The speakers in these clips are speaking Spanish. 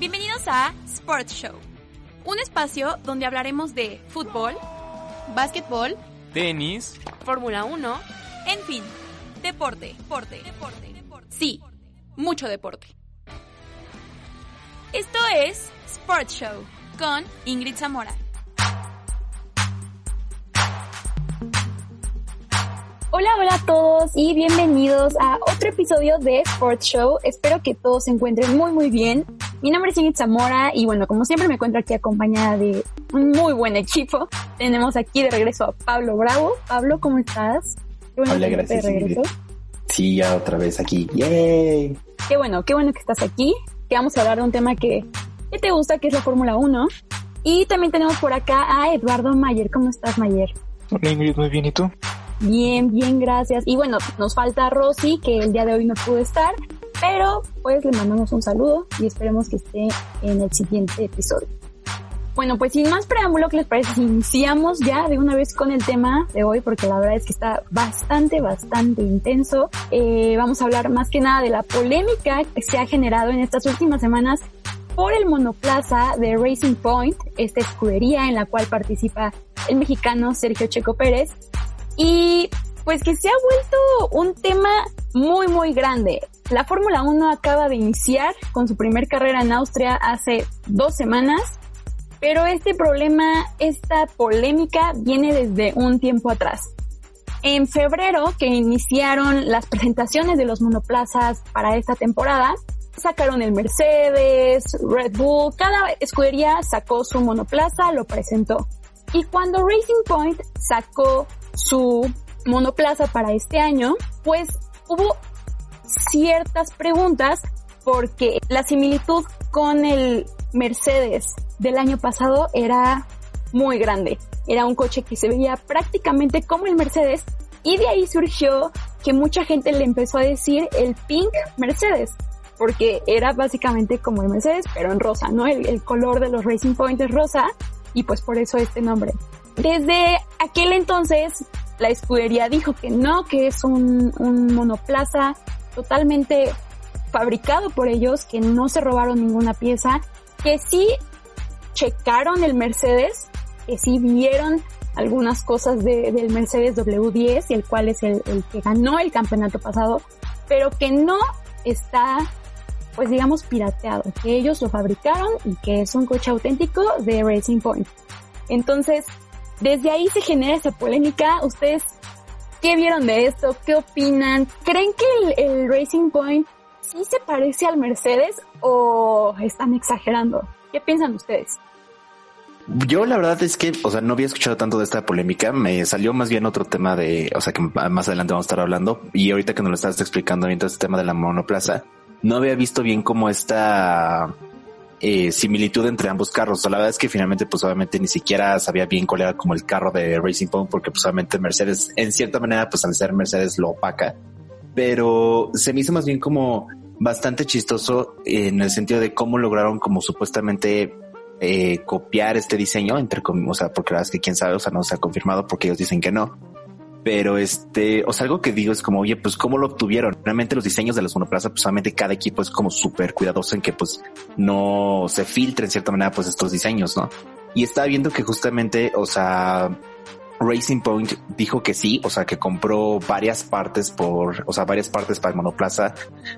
Bienvenidos a Sports Show, un espacio donde hablaremos de fútbol, básquetbol, tenis, Fórmula 1, en fin, deporte, deporte, deporte, deporte. Sí, mucho deporte. Esto es Sports Show con Ingrid Zamora. Hola, hola a todos y bienvenidos a otro episodio de Sports Show. Espero que todos se encuentren muy, muy bien. Mi nombre es Ingrid Zamora y bueno, como siempre me encuentro aquí acompañada de un muy buen equipo. Tenemos aquí de regreso a Pablo Bravo. Pablo, ¿cómo estás? Qué bueno Hola, gracias. De regreso. Sí, ya otra vez aquí. ¡Yay! Qué bueno, qué bueno que estás aquí. Que vamos a hablar de un tema que, que te gusta, que es la Fórmula 1. Y también tenemos por acá a Eduardo Mayer. ¿Cómo estás, Mayer? Hola, Ingrid, muy bien. ¿Y tú? Bien, bien, gracias. Y bueno, nos falta Rosy, que el día de hoy no pudo estar, pero pues le mandamos un saludo y esperemos que esté en el siguiente episodio. Bueno, pues sin más preámbulo, ¿qué les parece iniciamos ya de una vez con el tema de hoy? Porque la verdad es que está bastante, bastante intenso. Eh, vamos a hablar más que nada de la polémica que se ha generado en estas últimas semanas por el monoplaza de Racing Point, esta escudería en la cual participa el mexicano Sergio Checo Pérez. Y pues que se ha vuelto un tema muy, muy grande. La Fórmula 1 acaba de iniciar con su primer carrera en Austria hace dos semanas, pero este problema, esta polémica viene desde un tiempo atrás. En febrero, que iniciaron las presentaciones de los monoplazas para esta temporada, sacaron el Mercedes, Red Bull, cada escudería sacó su monoplaza, lo presentó. Y cuando Racing Point sacó su monoplaza para este año, pues hubo ciertas preguntas porque la similitud con el Mercedes del año pasado era muy grande. Era un coche que se veía prácticamente como el Mercedes y de ahí surgió que mucha gente le empezó a decir el Pink Mercedes porque era básicamente como el Mercedes pero en rosa, ¿no? El, color de los Racing Point es rosa y pues por eso este nombre. Desde aquel entonces, la escudería dijo que no, que es un, monoplaza totalmente fabricado por ellos, que no se robaron ninguna pieza, que sí checaron el Mercedes, que sí vieron algunas cosas del Mercedes W10, el cual es el, que ganó el campeonato pasado, pero que no está, pues digamos, pirateado, que ellos lo fabricaron y que es un coche auténtico de Racing Point. Entonces, desde ahí se genera esa polémica. ¿Ustedes qué vieron de esto? ¿Qué opinan? ¿Creen que el, Racing Point sí se parece al Mercedes o están exagerando? ¿Qué piensan ustedes? Yo la verdad es que, o sea, no había escuchado tanto de esta polémica. Me salió más bien otro tema de, o sea, que más adelante vamos a estar hablando. Y ahorita que nos lo estás explicando mientras este tema de la monoplaza, no había visto bien cómo esta eh, similitud entre ambos carros. la verdad es que finalmente, pues obviamente ni siquiera sabía bien cuál era como el carro de Racing Point, porque pues obviamente Mercedes, en cierta manera, pues al ser Mercedes lo opaca. Pero se me hizo más bien como bastante chistoso en el sentido de cómo lograron como supuestamente eh, copiar este diseño, entre o sea, porque la verdad es que quién sabe, o sea, no se ha confirmado porque ellos dicen que no pero este, o sea, algo que digo es como, oye, pues cómo lo obtuvieron. Realmente los diseños de las monoplaza, pues solamente cada equipo es como súper cuidadoso en que pues no se filtre en cierta manera pues estos diseños, ¿no? Y estaba viendo que justamente, o sea, Racing Point dijo que sí, o sea, que compró varias partes por, o sea, varias partes para el monoplaza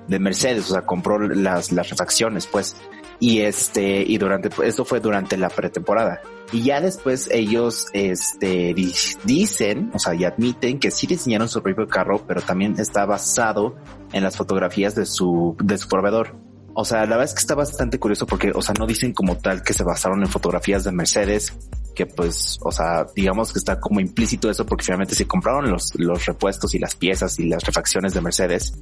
de Mercedes, o sea, compró las, las refacciones, pues. Y este, y durante, esto fue durante la pretemporada. Y ya después ellos, este, dicen, o sea, y admiten que sí diseñaron su propio carro, pero también está basado en las fotografías de su, de su proveedor. O sea, la verdad es que está bastante curioso porque, o sea, no dicen como tal que se basaron en fotografías de Mercedes, que pues, o sea, digamos que está como implícito eso porque finalmente si compraron los, los repuestos y las piezas y las refacciones de Mercedes,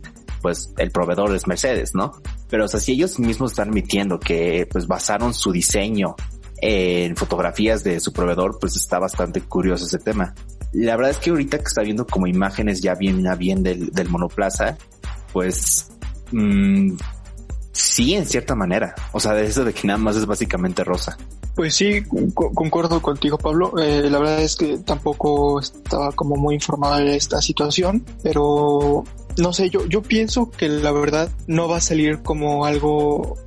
pues el proveedor es Mercedes, ¿no? Pero o sea, si ellos mismos están admitiendo que pues basaron su diseño en fotografías de su proveedor, pues está bastante curioso ese tema. La verdad es que ahorita que está viendo como imágenes ya bien bien del, del monoplaza, pues mmm, sí, en cierta manera. O sea, de eso de que nada más es básicamente rosa. Pues sí, concuerdo contigo, Pablo. Eh, la verdad es que tampoco estaba como muy informada de esta situación, pero no sé, yo, yo pienso que la verdad no va a salir como algo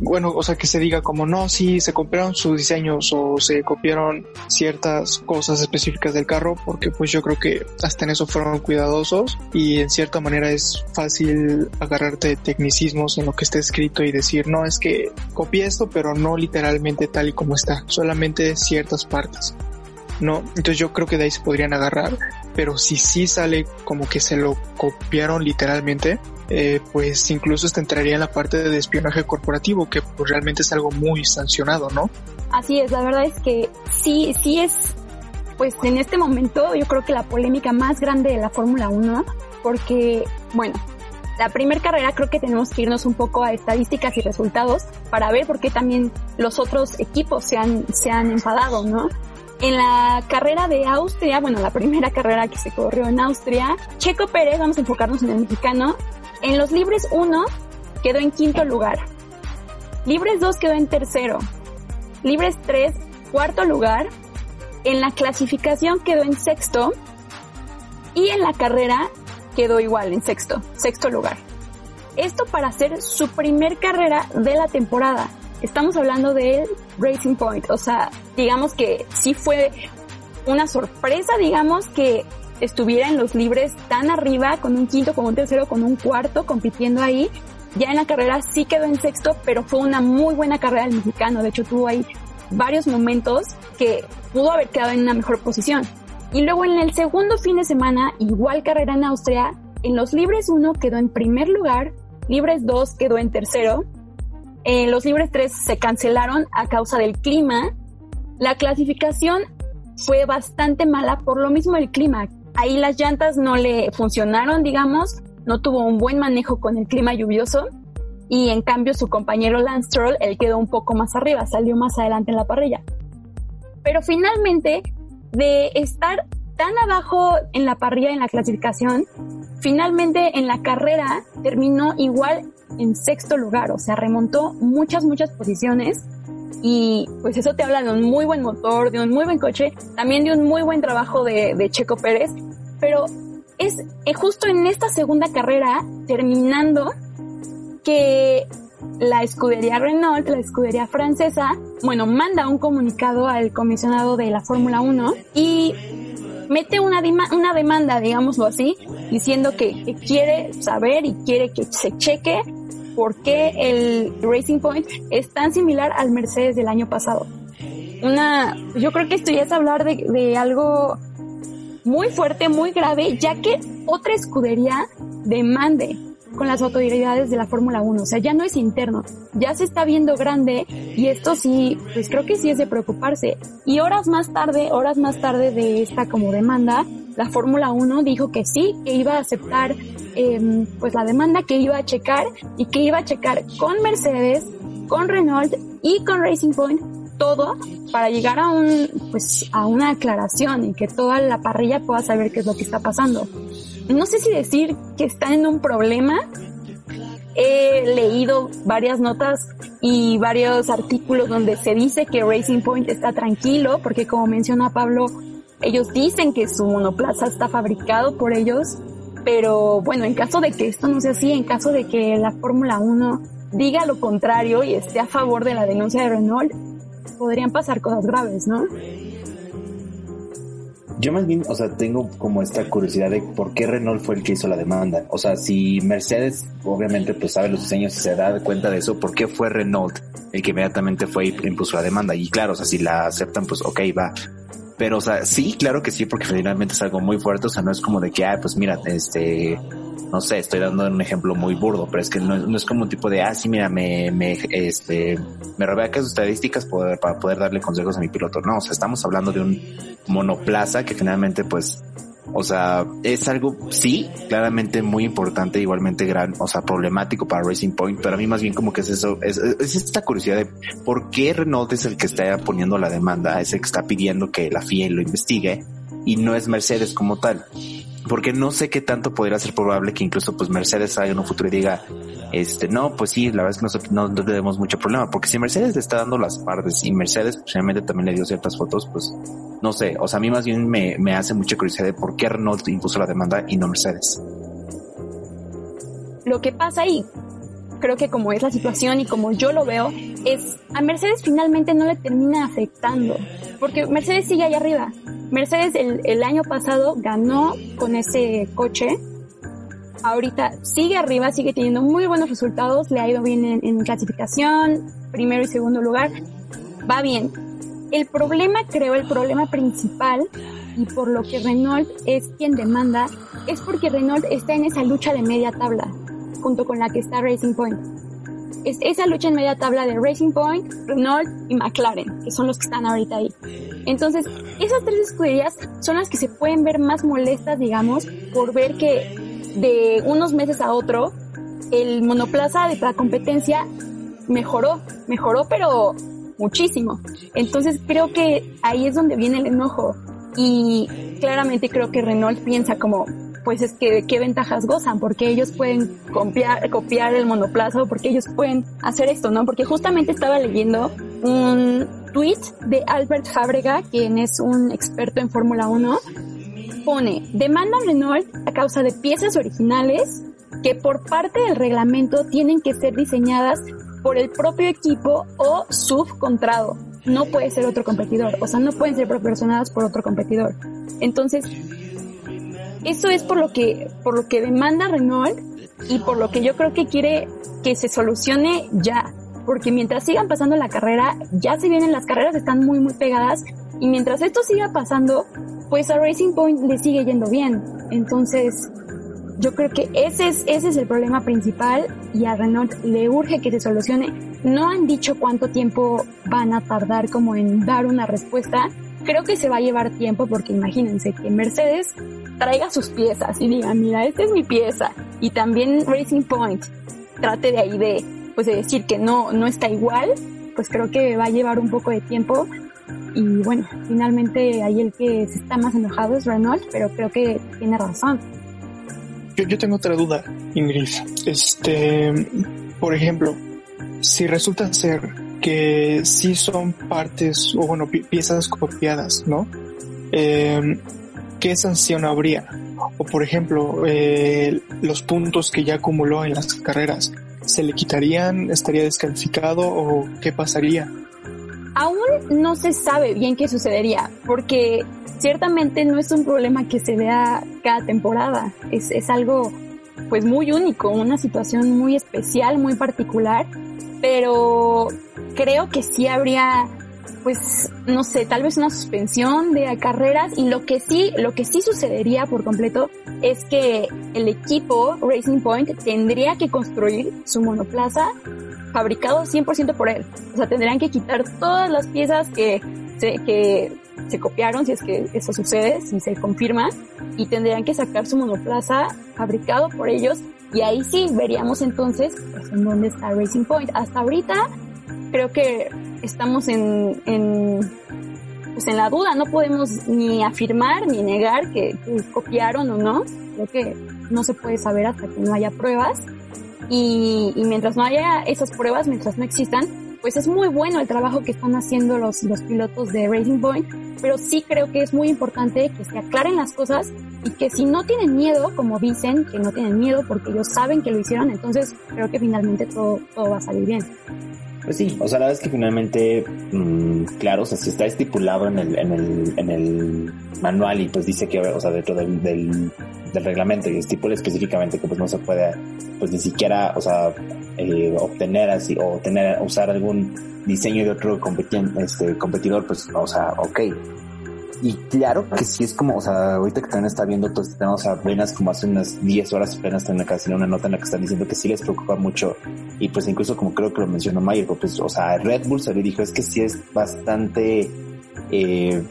bueno, o sea, que se diga como no, sí, se compraron sus diseños o se copiaron ciertas cosas específicas del carro, porque pues yo creo que hasta en eso fueron cuidadosos y en cierta manera es fácil agarrarte de tecnicismos en lo que está escrito y decir, no, es que copié esto, pero no literalmente tal y como está, solamente ciertas partes. No, entonces yo creo que de ahí se podrían agarrar, pero si sí sale como que se lo copiaron literalmente, eh, pues incluso esto entraría en la parte de espionaje corporativo, que pues realmente es algo muy sancionado, ¿no? Así es, la verdad es que sí, sí es, pues en este momento yo creo que la polémica más grande de la Fórmula 1, porque, bueno, la primera carrera creo que tenemos que irnos un poco a estadísticas y resultados para ver por qué también los otros equipos se han, se han enfadado, ¿no? En la carrera de Austria, bueno, la primera carrera que se corrió en Austria, Checo Pérez, vamos a enfocarnos en el mexicano, en los libres 1 quedó en quinto lugar. Libres 2 quedó en tercero. Libres 3, cuarto lugar. En la clasificación quedó en sexto. Y en la carrera quedó igual, en sexto, sexto lugar. Esto para hacer su primer carrera de la temporada. Estamos hablando del Racing Point. O sea, digamos que sí fue una sorpresa, digamos, que estuviera en los libres tan arriba, con un quinto, con un tercero, con un cuarto, compitiendo ahí. Ya en la carrera sí quedó en sexto, pero fue una muy buena carrera del mexicano. De hecho, tuvo ahí varios momentos que pudo haber quedado en una mejor posición. Y luego en el segundo fin de semana, igual carrera en Austria, en los libres 1 quedó en primer lugar, libres 2 quedó en tercero, en los libres 3 se cancelaron a causa del clima. La clasificación fue bastante mala por lo mismo del clima ahí las llantas no le funcionaron, digamos, no tuvo un buen manejo con el clima lluvioso y en cambio su compañero Lance Stroll, él quedó un poco más arriba, salió más adelante en la parrilla. Pero finalmente, de estar tan abajo en la parrilla en la clasificación, finalmente en la carrera terminó igual en sexto lugar, o sea, remontó muchas, muchas posiciones y pues eso te habla de un muy buen motor, de un muy buen coche, también de un muy buen trabajo de, Checo Pérez, pero es eh, justo en esta segunda carrera, terminando, que la escudería Renault, la escudería francesa, bueno, manda un comunicado al comisionado de la Fórmula 1 y mete una, una demanda, digámoslo así, diciendo que, quiere saber y quiere que se cheque por qué el Racing Point es tan similar al Mercedes del año pasado. Una, yo creo que esto ya es hablar de, de algo muy fuerte, muy grave, ya que otra escudería demande con las autoridades de la Fórmula 1. O sea, ya no es interno, ya se está viendo grande y esto sí, pues creo que sí es de preocuparse. Y horas más tarde, horas más tarde de esta como demanda, la Fórmula 1 dijo que sí, que iba a aceptar eh, pues la demanda, que iba a checar y que iba a checar con Mercedes, con Renault y con Racing Point todo para llegar a un pues a una aclaración y que toda la parrilla pueda saber qué es lo que está pasando. No sé si decir que están en un problema. He leído varias notas y varios artículos donde se dice que Racing Point está tranquilo porque como menciona Pablo, ellos dicen que su monoplaza está fabricado por ellos, pero bueno, en caso de que esto no sea así, en caso de que la Fórmula 1 diga lo contrario y esté a favor de la denuncia de Renault, podrían pasar cosas graves, ¿no? Yo más bien, o sea, tengo como esta curiosidad de por qué Renault fue el que hizo la demanda. O sea, si Mercedes obviamente pues sabe los diseños y se da cuenta de eso, ¿por qué fue Renault el que inmediatamente fue y impuso la demanda? Y claro, o sea, si la aceptan, pues ok, va. Pero, o sea, sí, claro que sí, porque finalmente es algo muy fuerte. O sea, no es como de que, ah, pues mira, este, no sé, estoy dando un ejemplo muy burdo, pero es que no, es como un tipo de, ah, sí, mira, me, me, este, me robé acá sus estadísticas para poder darle consejos a mi piloto. No, o sea, estamos hablando de un monoplaza que finalmente, pues, o sea, es algo, sí, claramente muy importante, igualmente gran, o sea, problemático para Racing Point, pero a mí más bien como que es eso, es, es esta curiosidad de por qué Renault es el que está poniendo la demanda, es el que está pidiendo que la FIA lo investigue y no es Mercedes como tal porque no sé qué tanto podría ser probable que incluso pues Mercedes salga en un futuro y diga, este, no, pues sí, la verdad es que no, no tenemos mucho problema, porque si Mercedes le está dando las partes y Mercedes posiblemente también le dio ciertas fotos, pues no sé, o sea, a mí más bien me, me hace mucha curiosidad de por qué Renault impuso la demanda y no Mercedes. Lo que pasa ahí, creo que como es la situación y como yo lo veo, es a Mercedes finalmente no le termina afectando, porque Mercedes sigue ahí arriba. Mercedes el, año pasado ganó con ese coche, ahorita sigue arriba, sigue teniendo muy buenos resultados, le ha ido bien en, en, clasificación, primero y segundo lugar, va bien. El problema, creo, el problema principal, y por lo que Renault es quien demanda, es porque Renault está en esa lucha de media tabla junto con la que está Racing Point. Es esa lucha en media tabla de Racing Point, Renault y McLaren, que son los que están ahorita ahí. Entonces, esas tres escuderías son las que se pueden ver más molestas, digamos, por ver que de unos meses a otro, el monoplaza de la competencia mejoró, mejoró, pero muchísimo. Entonces, creo que ahí es donde viene el enojo. Y claramente creo que Renault piensa como, pues es que qué ventajas gozan, porque ellos pueden copiar, el monoplaza o porque ellos pueden hacer esto, ¿no? Porque justamente estaba leyendo un tweet de Albert Fabrega, quien es un experto en Fórmula 1, pone, demanda Renault a causa de piezas originales que por parte del reglamento tienen que ser diseñadas por el propio equipo o subcontrado. No puede ser otro competidor, o sea, no pueden ser proporcionadas por otro competidor. Entonces, eso es por lo que, por lo que demanda Renault y por lo que yo creo que quiere que se solucione ya. Porque mientras sigan pasando la carrera, ya se vienen las carreras, están muy, muy pegadas. Y mientras esto siga pasando, pues a Racing Point le sigue yendo bien. Entonces, yo creo que ese es, ese es el problema principal y a Renault le urge que se solucione. No han dicho cuánto tiempo van a tardar como en dar una respuesta. Creo que se va a llevar tiempo porque imagínense que Mercedes traiga sus piezas y diga, mira, esta es mi pieza. Y también Racing Point trate de ahí de, pues de decir que no, no está igual, pues creo que va a llevar un poco de tiempo. Y bueno, finalmente ahí el que se está más enojado es Renault, pero creo que tiene razón. Yo, yo tengo otra duda, Ingrid. Este, por ejemplo, si resulta ser que sí son partes o bueno, piezas copiadas, ¿no? Eh, ¿qué sanción habría? O por ejemplo, eh, los puntos que ya acumuló en las carreras, ¿se le quitarían? ¿Estaría descalificado o qué pasaría? Aún no se sabe bien qué sucedería, porque ciertamente no es un problema que se vea cada temporada, es, es algo pues muy único, una situación muy especial, muy particular, pero creo que sí habría pues no sé, tal vez una suspensión de carreras y lo que sí, lo que sí sucedería por completo es que el equipo Racing Point tendría que construir su monoplaza fabricado 100% por él. O sea, tendrían que quitar todas las piezas que que se copiaron, si es que eso sucede, si se confirma, y tendrían que sacar su monoplaza fabricado por ellos y ahí sí veríamos entonces pues, en dónde está Racing Point. Hasta ahorita creo que estamos en, en, pues en la duda, no podemos ni afirmar ni negar que, copiaron o no, creo que no se puede saber hasta que no haya pruebas. Y, y mientras no haya esas pruebas, mientras no existan, pues es muy bueno el trabajo que están haciendo los, los pilotos de Racing Point, pero sí creo que es muy importante que se aclaren las cosas y que si no tienen miedo, como dicen, que no tienen miedo porque ellos saben que lo hicieron, entonces creo que finalmente todo, todo va a salir bien. Pues sí, o sea, la verdad es que finalmente, mmm, claro, o sea, si está estipulado en el, en el, en el manual y pues dice que, o sea, dentro del, del, reglamento y estipula específicamente que pues no se puede, pues ni siquiera, o sea, eh, obtener así, o tener, usar algún diseño de otro este, competidor, pues, o sea, ok. Y claro que sí es como, o sea, ahorita que también está viendo todo este tema, o sea, apenas como hace unas 10 horas apenas en la casa una nota en la que están diciendo que sí les preocupa mucho y pues incluso como creo que lo mencionó Mayer, pues, o sea, Red Bull se le dijo es que sí es bastante eh,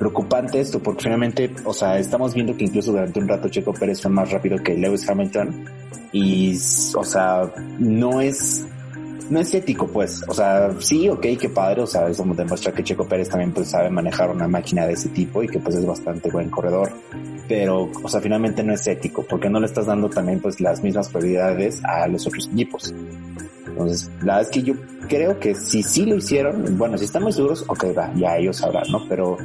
preocupante esto porque finalmente, o sea, estamos viendo que incluso durante un rato Checo Pérez fue más rápido que Lewis Hamilton y, o sea, no es no es ético, pues. O sea, sí, ok, qué padre. O sea, eso demuestra que Checo Pérez también pues sabe manejar una máquina de ese tipo y que pues es bastante buen corredor. Pero, o sea, finalmente no es ético porque no le estás dando también pues las mismas prioridades a los otros equipos. Entonces, la verdad es que yo creo que si sí lo hicieron, bueno, si están muy seguros, ok, va, ya ellos sabrán, ¿no? Pero,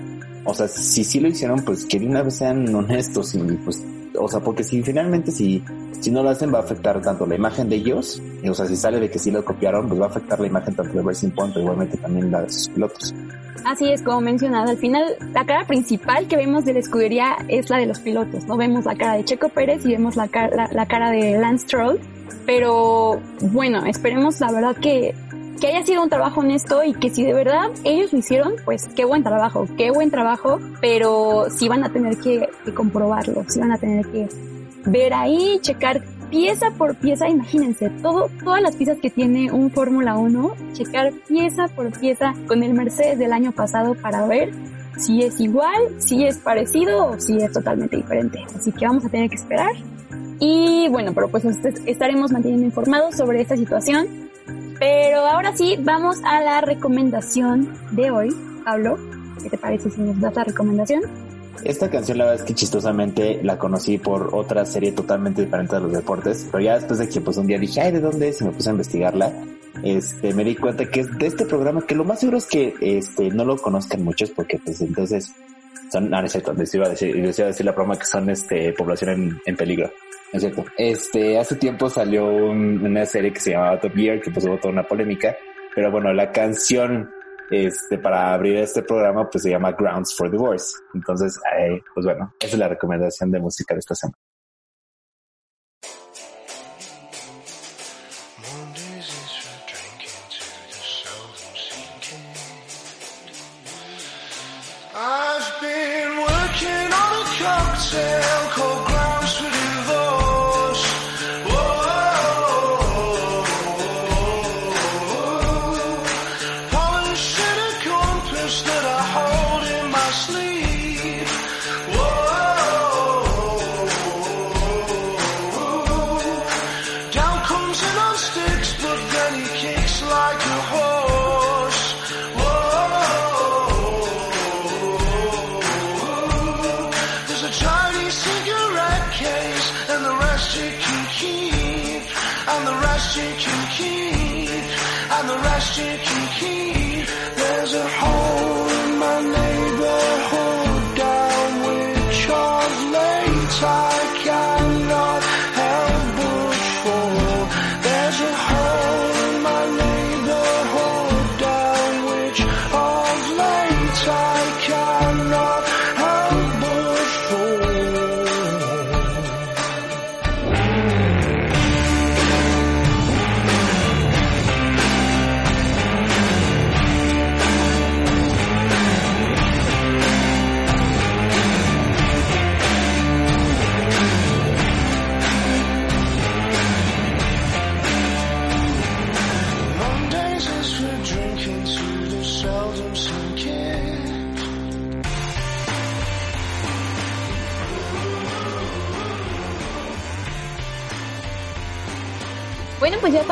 o sea, si sí lo hicieron, pues que de una vez sean honestos y pues o sea, porque si finalmente si, si no lo hacen va a afectar tanto la imagen de ellos, y, o sea, si sale de que sí lo copiaron, pues va a afectar la imagen tanto de Racing Point, igualmente también la de sus pilotos. Así es, como mencionado, al final la cara principal que vemos de la escudería es la de los pilotos, no vemos la cara de Checo Pérez y vemos la, cara, la cara de Lance Stroll, pero bueno, esperemos la verdad que que haya sido un trabajo honesto y que si de verdad ellos lo hicieron, pues qué buen trabajo, qué buen trabajo, pero sí van a tener que, comprobarlo, sí van a tener que ver ahí, checar pieza por pieza, imagínense, todo, todas las piezas que tiene un Fórmula 1, checar pieza por pieza con el Mercedes del año pasado para ver si es igual, si es parecido o si es totalmente diferente. Así que vamos a tener que esperar. Y bueno, pero pues estaremos manteniendo informados sobre esta situación pero ahora sí, vamos a la recomendación de hoy. Pablo, ¿qué te parece si nos das la recomendación? Esta canción la verdad es que chistosamente la conocí por otra serie totalmente diferente de los deportes, pero ya después de que pues un día dije, ay, ¿de dónde es? Y me puse a investigarla, este, me di cuenta que es de este programa que lo más seguro es que este, no lo conozcan muchos porque pues entonces son, no, no es cierto, les iba a decir, les iba a decir la broma que son este, población en peligro. Es cierto. Este, hace tiempo salió una serie que se llamaba Top Gear, que pues hubo toda una polémica. Pero bueno, la canción, este, para abrir este programa, pues se llama Grounds for Divorce. Entonces, eh, pues bueno, esa es la recomendación de música de esta semana.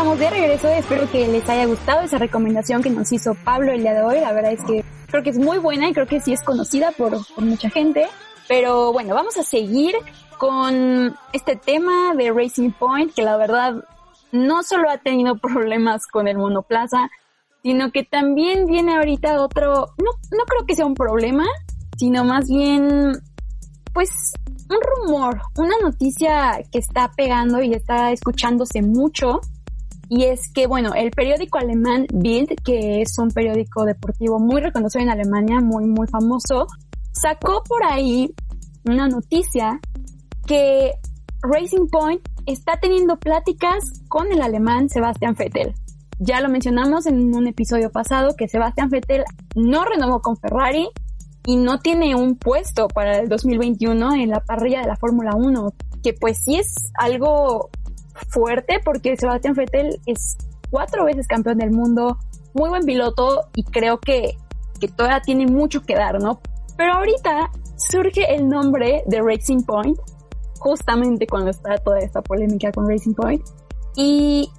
De regreso. Espero que les haya gustado esa recomendación que nos hizo Pablo el día de hoy. La verdad es que creo que es muy buena y creo que sí es conocida por, mucha gente. Pero bueno, vamos a seguir con este tema de Racing Point, que la verdad no solo ha tenido problemas con el monoplaza, sino que también viene ahorita otro, no, no creo que sea un problema, sino más bien, pues, un rumor, una noticia que está pegando y está escuchándose mucho, y es que, bueno, el periódico alemán Bild, que es un periódico deportivo muy reconocido en Alemania, muy, muy famoso, sacó por ahí una noticia que Racing Point está teniendo pláticas con el alemán Sebastian Vettel. Ya lo mencionamos en un episodio pasado que Sebastian Vettel no renovó con Ferrari y no tiene un puesto para el 2021 en la parrilla de la Fórmula 1, que pues sí es algo fuerte porque Sebastián Vettel es cuatro veces campeón del mundo, muy buen piloto y creo que, que todavía tiene mucho que dar, ¿no? Pero ahorita surge el nombre de Racing Point, justamente cuando está toda esta polémica con Racing Point. Y,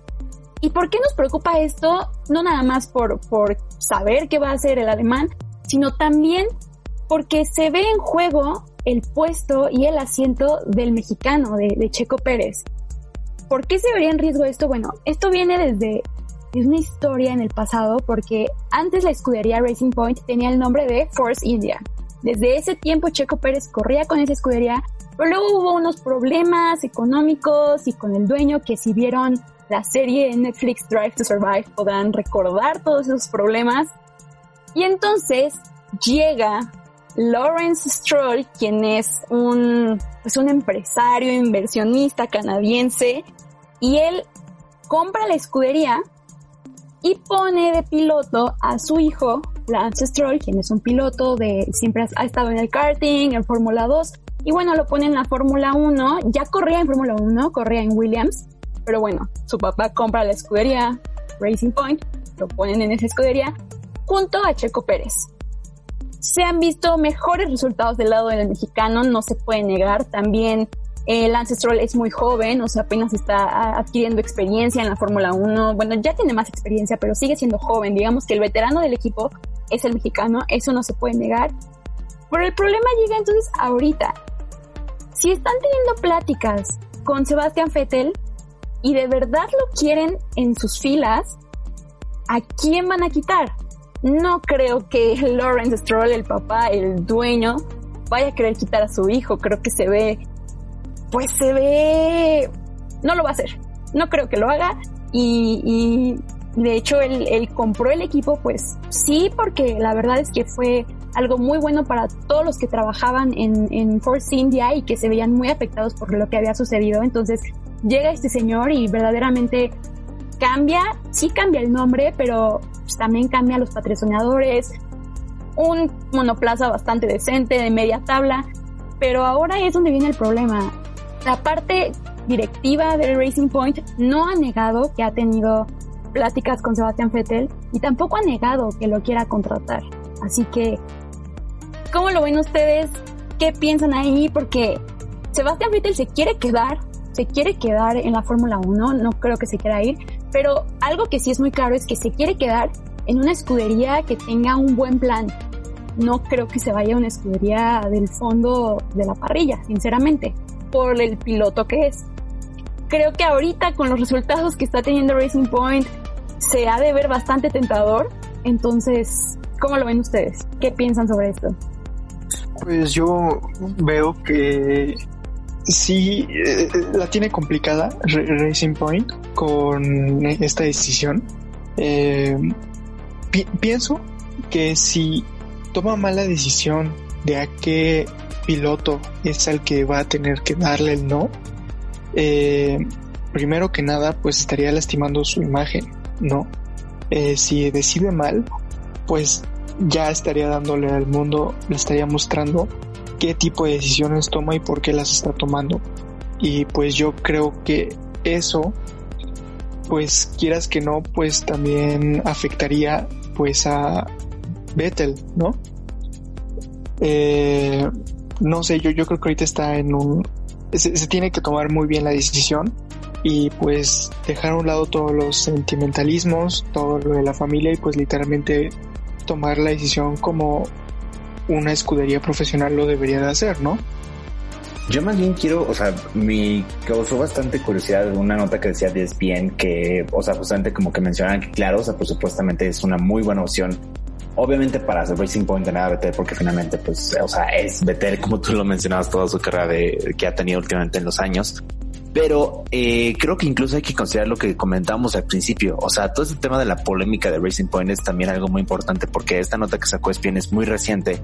¿y por qué nos preocupa esto? No nada más por, por saber qué va a hacer el alemán, sino también porque se ve en juego el puesto y el asiento del mexicano, de, Checo Pérez. ¿Por qué se vería en riesgo esto? Bueno, esto viene desde es una historia en el pasado porque antes la escudería Racing Point tenía el nombre de Force India. Desde ese tiempo Checo Pérez corría con esa escudería, pero luego hubo unos problemas económicos y con el dueño que si vieron la serie Netflix Drive to Survive podrán recordar todos esos problemas. Y entonces llega Lawrence Stroll, quien es un, pues un empresario, inversionista canadiense, y él compra la escudería y pone de piloto a su hijo, Lance Stroll, quien es un piloto de, siempre ha estado en el karting, en Fórmula 2, y bueno, lo pone en la Fórmula 1, ya corría en Fórmula 1, corría en Williams, pero bueno, su papá compra la escudería Racing Point, lo ponen en esa escudería, junto a Checo Pérez. Se han visto mejores resultados del lado del mexicano, no se puede negar, también el Lance Stroll es muy joven, o sea, apenas está adquiriendo experiencia en la Fórmula 1. Bueno, ya tiene más experiencia, pero sigue siendo joven. Digamos que el veterano del equipo es el mexicano, eso no se puede negar. Pero el problema llega entonces ahorita. Si están teniendo pláticas con Sebastián Vettel y de verdad lo quieren en sus filas, ¿a quién van a quitar? No creo que Lawrence Stroll, el papá, el dueño, vaya a querer quitar a su hijo. Creo que se ve pues se ve, no lo va a hacer, no creo que lo haga y, de hecho él, compró el equipo pues sí porque la verdad es que fue algo muy bueno para todos los que trabajaban en, en Force India y que se veían muy afectados por lo que había sucedido. Entonces llega este señor y verdaderamente cambia, sí cambia el nombre, pero pues, también cambia los patrocinadores, un monoplaza bastante decente, de media tabla, pero ahora es donde viene el problema. La parte directiva del Racing Point no ha negado que ha tenido pláticas con Sebastián Vettel y tampoco ha negado que lo quiera contratar. Así que, ¿cómo lo ven ustedes? ¿Qué piensan ahí? Porque Sebastián Vettel se quiere quedar, se quiere quedar en la Fórmula 1, no creo que se quiera ir, pero algo que sí es muy claro es que se quiere quedar en una escudería que tenga un buen plan. No creo que se vaya a una escudería del fondo de la parrilla, sinceramente por el piloto que es. Creo que ahorita con los resultados que está teniendo Racing Point se ha de ver bastante tentador. Entonces, ¿cómo lo ven ustedes? ¿Qué piensan sobre esto? Pues yo veo que sí eh, la tiene complicada Racing Point con esta decisión. Eh, pienso que si toma mala decisión de a qué piloto es el que va a tener que darle el no, eh, primero que nada, pues estaría lastimando su imagen, ¿no? Eh, si decide mal, pues ya estaría dándole al mundo, le estaría mostrando qué tipo de decisiones toma y por qué las está tomando. Y pues yo creo que eso, pues quieras que no, pues también afectaría pues a Vettel, ¿no? Eh, no sé, yo, yo creo que ahorita está en un... Se, tiene que tomar muy bien la decisión y pues dejar a un lado todos los sentimentalismos, todo lo de la familia y pues literalmente tomar la decisión como una escudería profesional lo debería de hacer, ¿no? Yo más bien quiero, o sea, me causó bastante curiosidad una nota que decía de bien que, o sea, justamente como que mencionaban que claro, o sea, pues supuestamente es una muy buena opción obviamente para hacer Racing Point de nada Vettel porque finalmente pues o sea es Vettel como tú lo mencionabas toda su carrera de que ha tenido últimamente en los años pero eh, creo que incluso hay que considerar lo que comentamos al principio o sea todo ese tema de la polémica de Racing Point es también algo muy importante porque esta nota que sacó Spien es muy reciente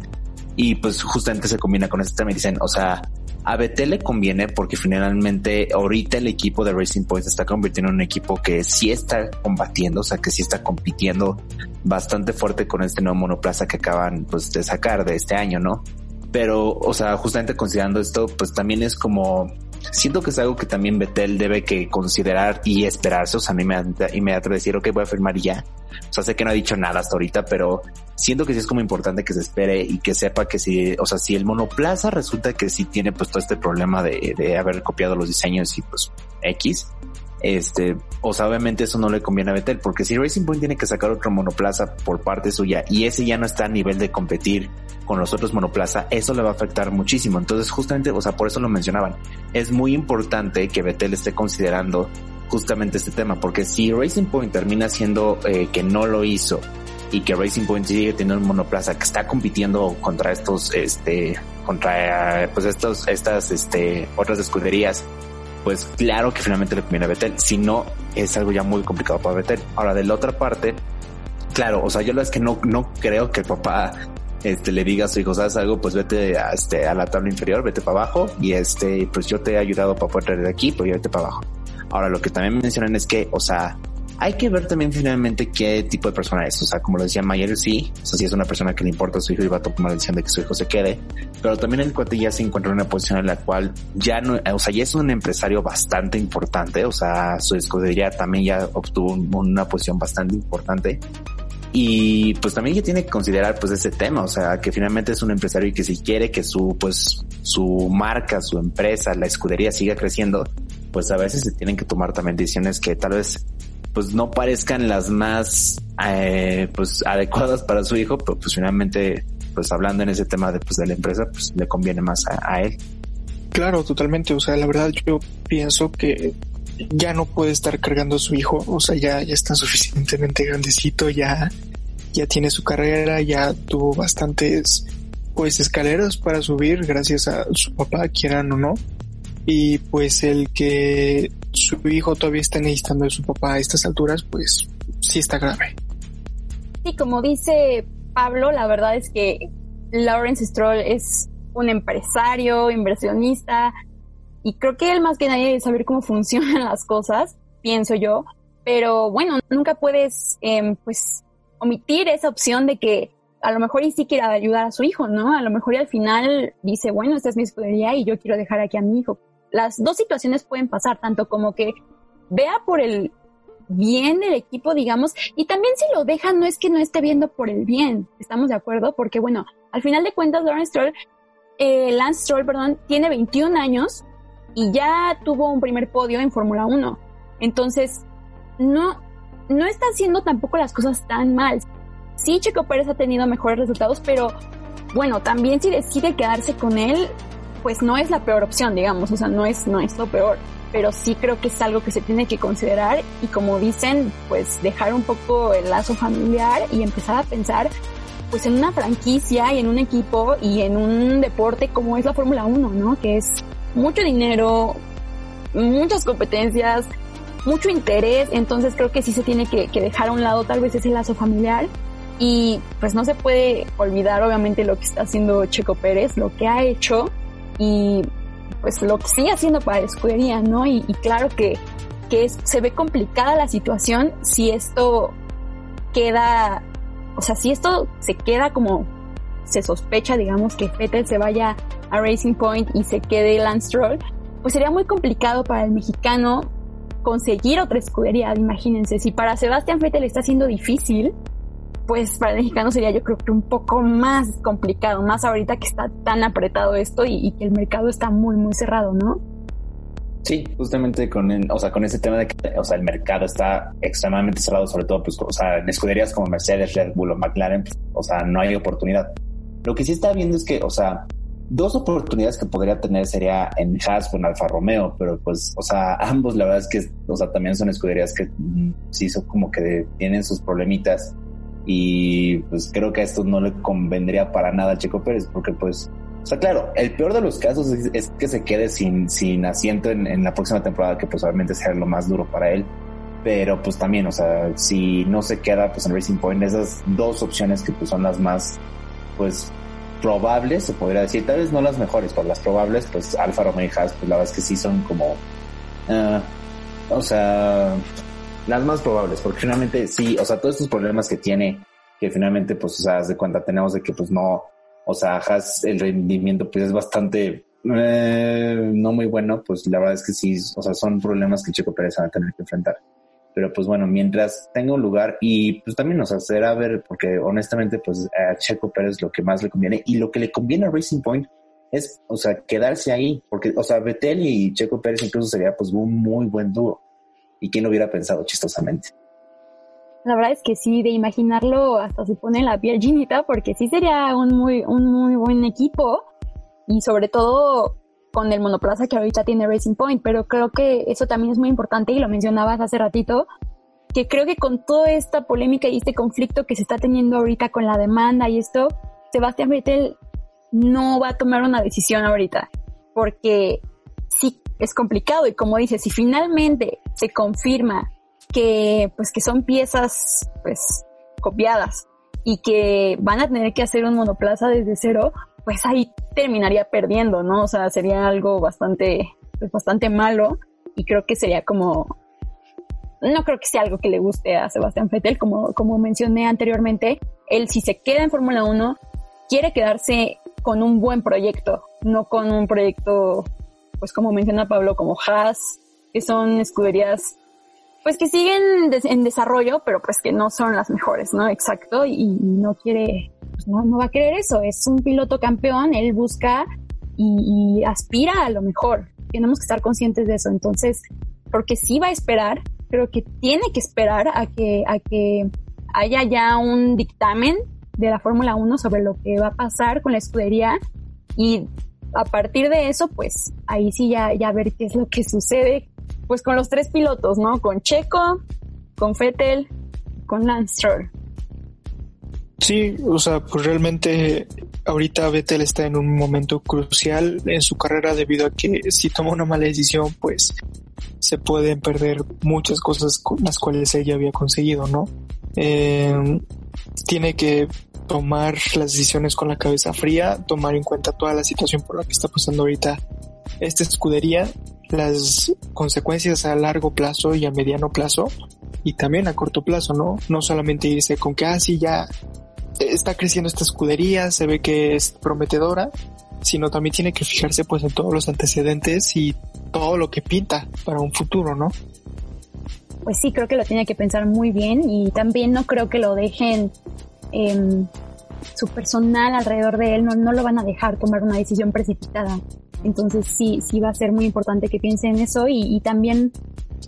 y pues justamente se combina con este tema dicen o sea a BT le conviene porque finalmente ahorita el equipo de Racing Point se está convirtiendo en un equipo que sí está combatiendo, o sea, que sí está compitiendo bastante fuerte con este nuevo monoplaza que acaban pues de sacar de este año, ¿no? Pero, o sea, justamente considerando esto, pues también es como siento que es algo que también Betel debe que considerar y esperarse. O sea, a mí me, y me decir, ok, voy a firmar ya. O sea, sé que no ha dicho nada hasta ahorita, pero siento que sí es como importante que se espere y que sepa que si, o sea, si el monoplaza resulta que sí tiene pues todo este problema de, de haber copiado los diseños y pues X, este, o sea, obviamente eso no le conviene a Betel, porque si Racing Point tiene que sacar otro monoplaza por parte suya y ese ya no está a nivel de competir con los otros monoplaza, eso le va a afectar muchísimo. Entonces, justamente, o sea, por eso lo mencionaban. Es muy importante que Betel esté considerando justamente este tema, porque si Racing Point termina siendo eh, que no lo hizo y que Racing Point sigue teniendo un monoplaza que está compitiendo contra estos, este, contra, pues estos, estas, este, otras escuderías pues claro que finalmente le conviene a Betel. Si no, es algo ya muy complicado para Betel. Ahora, de la otra parte, claro, o sea, yo la es que no, no creo que el papá este, le diga a su hijo, ¿sabes algo? Pues vete a, este, a la tabla inferior, vete para abajo y este, pues yo te he ayudado para poder traer de aquí, pues vete para abajo. Ahora, lo que también mencionan es que, o sea, hay que ver también finalmente qué tipo de persona es. O sea, como lo decía Mayer, sí, o sea, si es una persona que le importa a su hijo y va a tomar la decisión de que su hijo se quede, pero también el cuate ya se encuentra en una posición en la cual ya no, o sea, ya es un empresario bastante importante, o sea, su escudería también ya obtuvo una posición bastante importante. Y pues también ya tiene que considerar pues ese tema, o sea, que finalmente es un empresario y que si quiere que su pues su marca, su empresa, la escudería siga creciendo, pues a veces se tienen que tomar también decisiones que tal vez pues no parezcan las más eh, pues adecuadas para su hijo, pero pues finalmente pues hablando en ese tema de pues de la empresa pues le conviene más a, él. Claro, totalmente. O sea, la verdad yo pienso que ya no puede estar cargando a su hijo. O sea, ya, ya está suficientemente grandecito, ya, ya tiene su carrera, ya tuvo bastantes pues escaleras para subir gracias a su papá, quieran o no. Y pues el que su hijo todavía está necesitando de su papá a estas alturas, pues sí está grave. Sí, como dice Pablo, la verdad es que Lawrence Stroll es un empresario, inversionista, y creo que él más que nadie debe saber cómo funcionan las cosas, pienso yo, pero bueno, nunca puedes em, pues omitir esa opción de que a lo mejor y sí quiera ayudar a su hijo, ¿no? A lo mejor y al final dice, bueno, esta es mi escudería y yo quiero dejar aquí a mi hijo las dos situaciones pueden pasar, tanto como que vea por el bien del equipo, digamos, y también si lo deja no es que no esté viendo por el bien, ¿estamos de acuerdo? Porque bueno, al final de cuentas Lawrence Stroll, eh, Lance Stroll, perdón, tiene 21 años y ya tuvo un primer podio en Fórmula 1. Entonces, no, no está haciendo tampoco las cosas tan mal. Sí, Checo Pérez ha tenido mejores resultados, pero bueno, también si decide quedarse con él, pues no es la peor opción, digamos, o sea, no es, no es lo peor, pero sí creo que es algo que se tiene que considerar y como dicen, pues dejar un poco el lazo familiar y empezar a pensar pues en una franquicia y en un equipo y en un deporte como es la Fórmula 1, ¿no? Que es mucho dinero, muchas competencias, mucho interés, entonces creo que sí se tiene que, que dejar a un lado tal vez ese lazo familiar y pues no se puede olvidar obviamente lo que está haciendo Checo Pérez, lo que ha hecho y pues lo que sigue haciendo para la escudería, ¿no? Y, claro que, que se ve complicada la situación si esto queda, o sea, si esto se queda como se sospecha, digamos, que Vettel se vaya a Racing Point y se quede Lance Stroll, pues sería muy complicado para el mexicano conseguir otra escudería, imagínense, si para Sebastián Vettel está siendo difícil, pues para el mexicano sería yo creo que un poco más complicado, más ahorita que está tan apretado esto y, que el mercado está muy, muy cerrado, ¿no? Sí, justamente con el, o sea, con ese tema de que, o sea, el mercado está extremadamente cerrado, sobre todo, pues, o sea, en escuderías como Mercedes, Red Bull o McLaren, pues, o sea, no hay oportunidad. Lo que sí está viendo es que, o sea, dos oportunidades que podría tener sería en Haas o Alfa Romeo, pero pues, o sea, ambos la verdad es que, o sea, también son escuderías que mm, sí son como que tienen sus problemitas y pues creo que a esto no le convendría para nada a Checo Pérez, porque pues, o sea, claro, el peor de los casos es, que se quede sin, sin asiento en, la próxima temporada, que pues obviamente lo más duro para él. Pero pues también, o sea, si no se queda pues en Racing Point, esas dos opciones que pues son las más, pues, probables, se podría decir, tal vez no las mejores, pero las probables, pues Alfa Romeo y Haas, pues la verdad es que sí son como, uh, o sea, las más probables, porque finalmente sí, o sea, todos estos problemas que tiene, que finalmente, pues, o sea, de cuenta tenemos de que, pues, no, o sea, Haas, el rendimiento, pues, es bastante, eh, no muy bueno, pues, la verdad es que sí, o sea, son problemas que Checo Pérez va a tener que enfrentar. Pero, pues, bueno, mientras tenga un lugar y, pues, también, o sea, será ver, porque honestamente, pues, a Checo Pérez lo que más le conviene y lo que le conviene a Racing Point es, o sea, quedarse ahí, porque, o sea, Betel y Checo Pérez incluso sería, pues, un muy buen dúo ¿Y quién lo hubiera pensado chistosamente? La verdad es que sí, de imaginarlo hasta se pone la piel porque sí sería un muy, un muy buen equipo y sobre todo con el monoplaza que ahorita tiene Racing Point, pero creo que eso también es muy importante y lo mencionabas hace ratito, que creo que con toda esta polémica y este conflicto que se está teniendo ahorita con la demanda y esto, Sebastián Vettel no va a tomar una decisión ahorita, porque sí es complicado. Y como dices, si finalmente se confirma que pues que son piezas pues copiadas y que van a tener que hacer un monoplaza desde cero, pues ahí terminaría perdiendo, ¿no? O sea, sería algo bastante pues bastante malo. Y creo que sería como no creo que sea algo que le guste a Sebastián Vettel, como, como mencioné anteriormente, él si se queda en Fórmula 1, quiere quedarse con un buen proyecto, no con un proyecto pues como menciona Pablo, como Haas, que son escuderías pues que siguen en desarrollo, pero pues que no son las mejores, ¿no? Exacto, y, no quiere, pues no, va a querer eso, es un piloto campeón, él busca y, aspira a lo mejor, tenemos que estar conscientes de eso, entonces, porque sí va a esperar, pero que tiene que esperar a que, a que haya ya un dictamen de la Fórmula 1 sobre lo que va a pasar con la escudería y a partir de eso, pues ahí sí ya, ya ver qué es lo que sucede, pues con los tres pilotos, ¿no? Con Checo, con Fettel, con Lance. Sí, o sea, pues realmente ahorita Vettel está en un momento crucial en su carrera debido a que si toma una mala decisión, pues se pueden perder muchas cosas con las cuales ella había conseguido, ¿no? Eh, tiene que tomar las decisiones con la cabeza fría, tomar en cuenta toda la situación por la que está pasando ahorita esta escudería, las consecuencias a largo plazo y a mediano plazo y también a corto plazo, ¿no? No solamente irse con que, ah, ya está creciendo esta escudería, se ve que es prometedora, sino también tiene que fijarse pues en todos los antecedentes y todo lo que pinta para un futuro, ¿no? Pues sí, creo que lo tiene que pensar muy bien y también no creo que lo dejen Em, su personal alrededor de él no, no lo van a dejar tomar una decisión precipitada. Entonces sí, sí va a ser muy importante que piense en eso y, también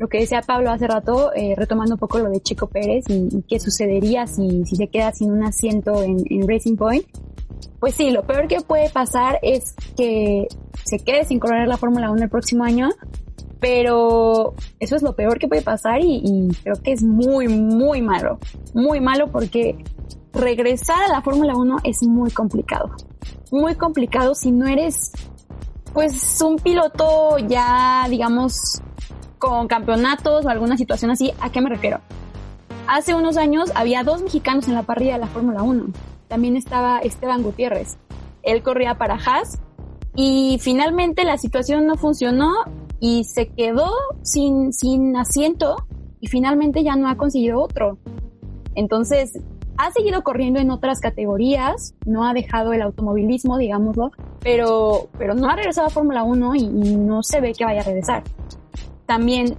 lo que decía Pablo hace rato, eh, retomando un poco lo de Chico Pérez y, qué sucedería si, si se queda sin un asiento en, en, Racing Point. Pues sí, lo peor que puede pasar es que se quede sin correr la Fórmula 1 el próximo año, pero eso es lo peor que puede pasar y, y creo que es muy, muy malo. Muy malo porque regresar a la Fórmula 1 es muy complicado. Muy complicado si no eres, pues, un piloto ya, digamos, con campeonatos o alguna situación así. ¿A qué me refiero? Hace unos años había dos mexicanos en la parrilla de la Fórmula 1. También estaba Esteban Gutiérrez. Él corría para Haas y finalmente la situación no funcionó y se quedó sin, sin asiento y finalmente ya no ha conseguido otro. Entonces, ha seguido corriendo en otras categorías, no ha dejado el automovilismo, digámoslo, pero, pero no ha regresado a Fórmula 1 y, y no se ve que vaya a regresar. También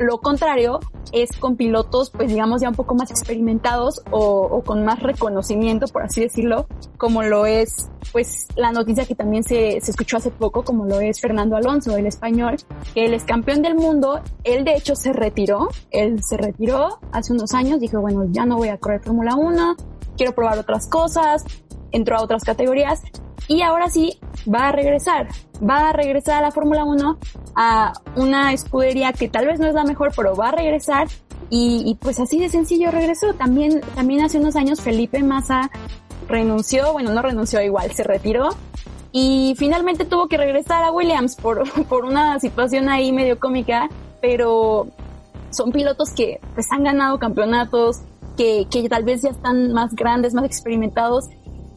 lo contrario es con pilotos, pues digamos ya un poco más experimentados o, con más reconocimiento, por así decirlo, como lo es, pues la noticia que también se, se escuchó hace poco, como lo es Fernando Alonso, el español, que él es campeón del mundo, él de hecho se retiró, él se retiró hace unos años, dijo, bueno, ya no voy a correr Fórmula 1, quiero probar otras cosas, entró a otras categorías y ahora sí va a regresar, va a regresar a la Fórmula 1 a una escudería que tal vez no es la mejor, pero va a regresar. Y, pues así de sencillo regresó. También, también hace unos años Felipe Massa renunció, bueno, no renunció igual, se retiró. Y finalmente tuvo que regresar a Williams por, por una situación ahí medio cómica, pero son pilotos que pues han ganado campeonatos, que, que tal vez ya están más grandes, más experimentados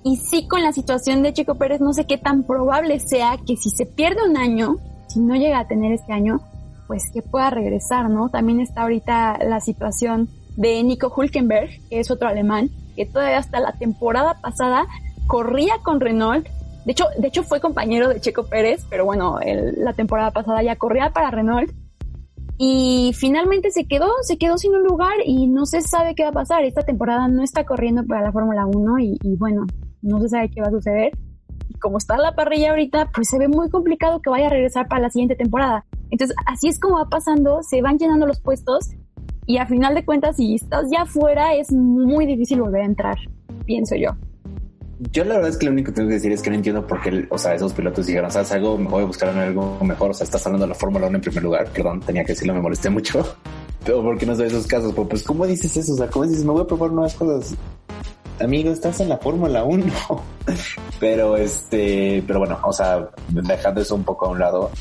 Y sí, con la situación de Checo Pérez, no sé qué tan probable sea que si se pierde un año, si no llega a tener este año, pues que pueda regresar, ¿no? También está ahorita la situación de Nico Hulkenberg, que es otro alemán, que todavía hasta la temporada pasada corría con Renault. De hecho, de hecho fue compañero de Checo Pérez, pero bueno, la temporada pasada ya corría para Renault. Y finalmente se quedó, se quedó sin un lugar y no se sabe qué va a pasar. Esta temporada no está corriendo para la Fórmula 1 y, y bueno, no se sabe qué va a suceder. Y como está la parrilla ahorita, pues se ve muy complicado que vaya a regresar para la siguiente temporada. Entonces, así es como va pasando, se van llenando los puestos y a final de cuentas, si estás ya fuera, es muy difícil volver a entrar, pienso yo. Yo la verdad es que lo único que tengo que decir es que no entiendo por qué, o sea, esos pilotos dijeron, ¿sabes algo? Me voy a buscar algo mejor. O sea, estás hablando de la Fórmula 1 en primer lugar. Perdón, tenía que decirlo, me molesté mucho. Pero ¿por qué no sé esos casos? Pues, ¿cómo dices eso? O sea, ¿cómo dices, me voy a probar nuevas cosas? Amigo, estás en la Fórmula 1. pero este, pero bueno, o sea, dejando eso un poco a un lado,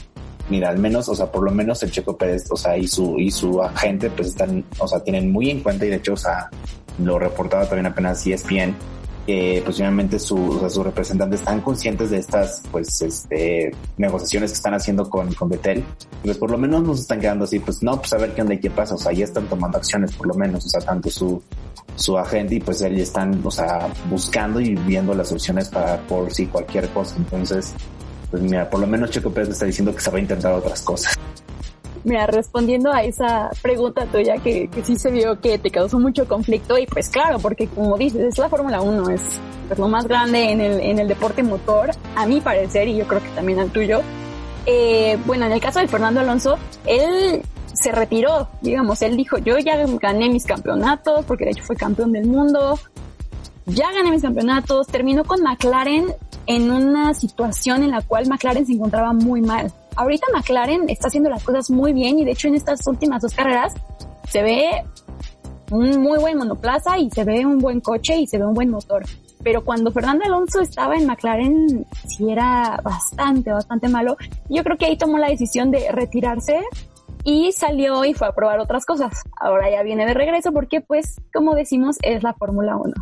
mira, al menos, o sea, por lo menos el Checo Pérez, o sea, y su, y su agente, pues están, o sea, tienen muy en cuenta y de hecho, o sea, lo reportaba también apenas ESPN, que pues obviamente su, o sea, sus representantes están conscientes de estas pues este negociaciones que están haciendo con, con Betel, pues por lo menos nos están quedando así, pues no, pues a ver qué onda y qué pasa, o sea, ya están tomando acciones por lo menos, o sea, tanto su, su agente y pues él están, o sea, buscando y viendo las opciones para por si cualquier cosa, entonces pues mira, por lo menos Checo Pérez está diciendo que se va a intentar otras cosas. Mira, respondiendo a esa pregunta tuya que, que sí se vio que te causó mucho conflicto y pues claro, porque como dices, es la Fórmula 1, es pues, lo más grande en el, en el deporte motor, a mi parecer, y yo creo que también al tuyo. Eh, bueno, en el caso de Fernando Alonso, él se retiró, digamos, él dijo, yo ya gané mis campeonatos, porque de hecho fue campeón del mundo, ya gané mis campeonatos, terminó con McLaren en una situación en la cual McLaren se encontraba muy mal. Ahorita McLaren está haciendo las cosas muy bien y de hecho en estas últimas dos carreras se ve un muy buen monoplaza y se ve un buen coche y se ve un buen motor. Pero cuando Fernando Alonso estaba en McLaren, sí era bastante, bastante malo. Yo creo que ahí tomó la decisión de retirarse y salió y fue a probar otras cosas. Ahora ya viene de regreso porque, pues, como decimos, es la Fórmula 1.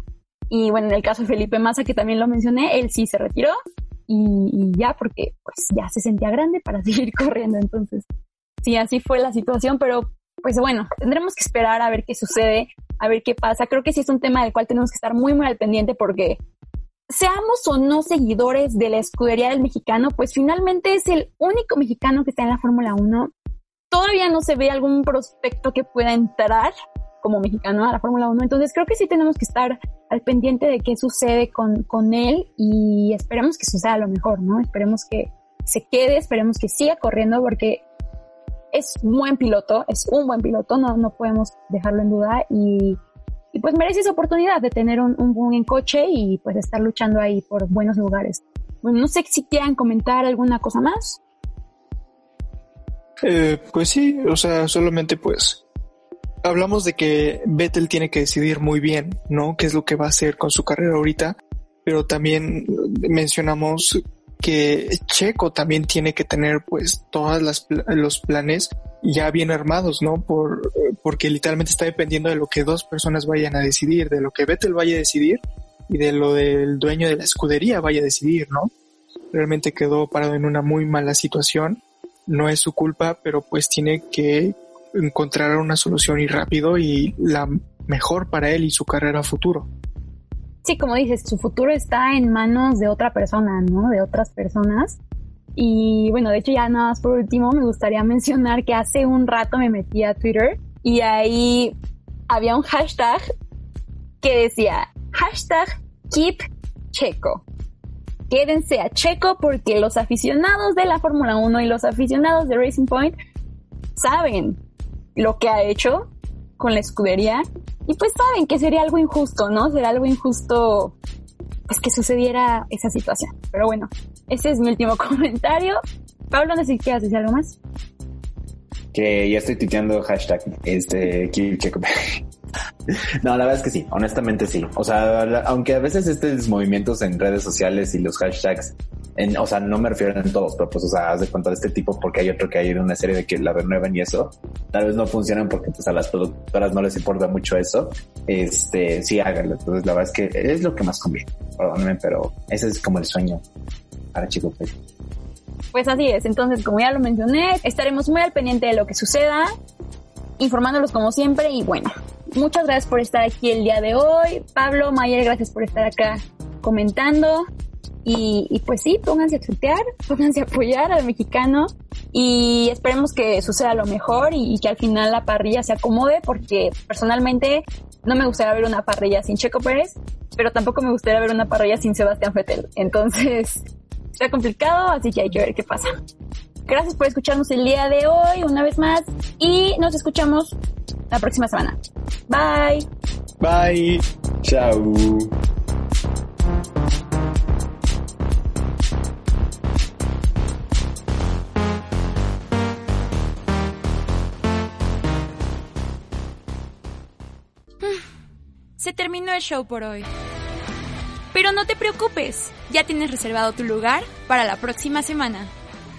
Y bueno, en el caso de Felipe Massa, que también lo mencioné, él sí se retiró y, ya porque pues ya se sentía grande para seguir corriendo. Entonces, sí, así fue la situación, pero pues bueno, tendremos que esperar a ver qué sucede, a ver qué pasa. Creo que sí es un tema del cual tenemos que estar muy, muy al pendiente porque seamos o no seguidores de la escudería del mexicano, pues finalmente es el único mexicano que está en la Fórmula 1. Todavía no se ve algún prospecto que pueda entrar como mexicano a la Fórmula 1. Entonces creo que sí tenemos que estar al pendiente de qué sucede con, con él y esperemos que suceda lo mejor, ¿no? Esperemos que se quede, esperemos que siga corriendo porque es un buen piloto, es un buen piloto, no, no podemos dejarlo en duda y, y pues merece esa oportunidad de tener un, un buen coche y pues estar luchando ahí por buenos lugares. Bueno, no sé si quieran comentar alguna cosa más. Eh, pues sí, o sea, solamente pues hablamos de que Vettel tiene que decidir muy bien, ¿no? ¿Qué es lo que va a hacer con su carrera ahorita? Pero también mencionamos que Checo también tiene que tener pues todas las los planes ya bien armados, ¿no? Por, porque literalmente está dependiendo de lo que dos personas vayan a decidir, de lo que Vettel vaya a decidir y de lo del dueño de la escudería vaya a decidir, ¿no? Realmente quedó parado en una muy mala situación. No es su culpa, pero pues tiene que encontrar una solución y rápido y la mejor para él y su carrera futuro. Sí, como dices, su futuro está en manos de otra persona, ¿no? De otras personas. Y bueno, de hecho ya nada más por último me gustaría mencionar que hace un rato me metí a Twitter y ahí había un hashtag que decía hashtag keep checo. Quédense a Checo porque los aficionados de la Fórmula 1 y los aficionados de Racing Point saben lo que ha hecho con la escudería y pues saben que sería algo injusto, ¿no? Sería algo injusto pues que sucediera esa situación. Pero bueno, ese es mi último comentario. Pablo, no sé si quieres decir algo más. Que ya estoy tuiteando hashtag este Checo. No, la verdad es que sí, honestamente sí. O sea, aunque a veces estos movimientos en redes sociales y los hashtags En, o sea, no me refiero en todos, pero pues, o sea, haz de cuenta de este tipo porque hay otro que hay una serie de que la renuevan y eso. Tal vez no funcionan porque pues a las productoras no les importa mucho eso. Este, sí, háganlo. Entonces, la verdad es que es lo que más conviene. Perdónenme, pero ese es como el sueño para chicos. Pues así es. Entonces, como ya lo mencioné, estaremos muy al pendiente de lo que suceda, informándolos como siempre y bueno, muchas gracias por estar aquí el día de hoy. Pablo, Mayer, gracias por estar acá comentando. Y, pues sí, pónganse a tutear, pónganse a apoyar al mexicano y esperemos que suceda lo mejor y, que al final la parrilla se acomode porque personalmente no me gustaría ver una parrilla sin Checo Pérez, pero tampoco me gustaría ver una parrilla sin Sebastián Vettel. Entonces, está complicado, así que hay que ver qué pasa. Gracias por escucharnos el día de hoy una vez más y nos escuchamos la próxima semana. Bye. Bye. Chao. Se terminó el show por hoy. Pero no te preocupes, ya tienes reservado tu lugar para la próxima semana.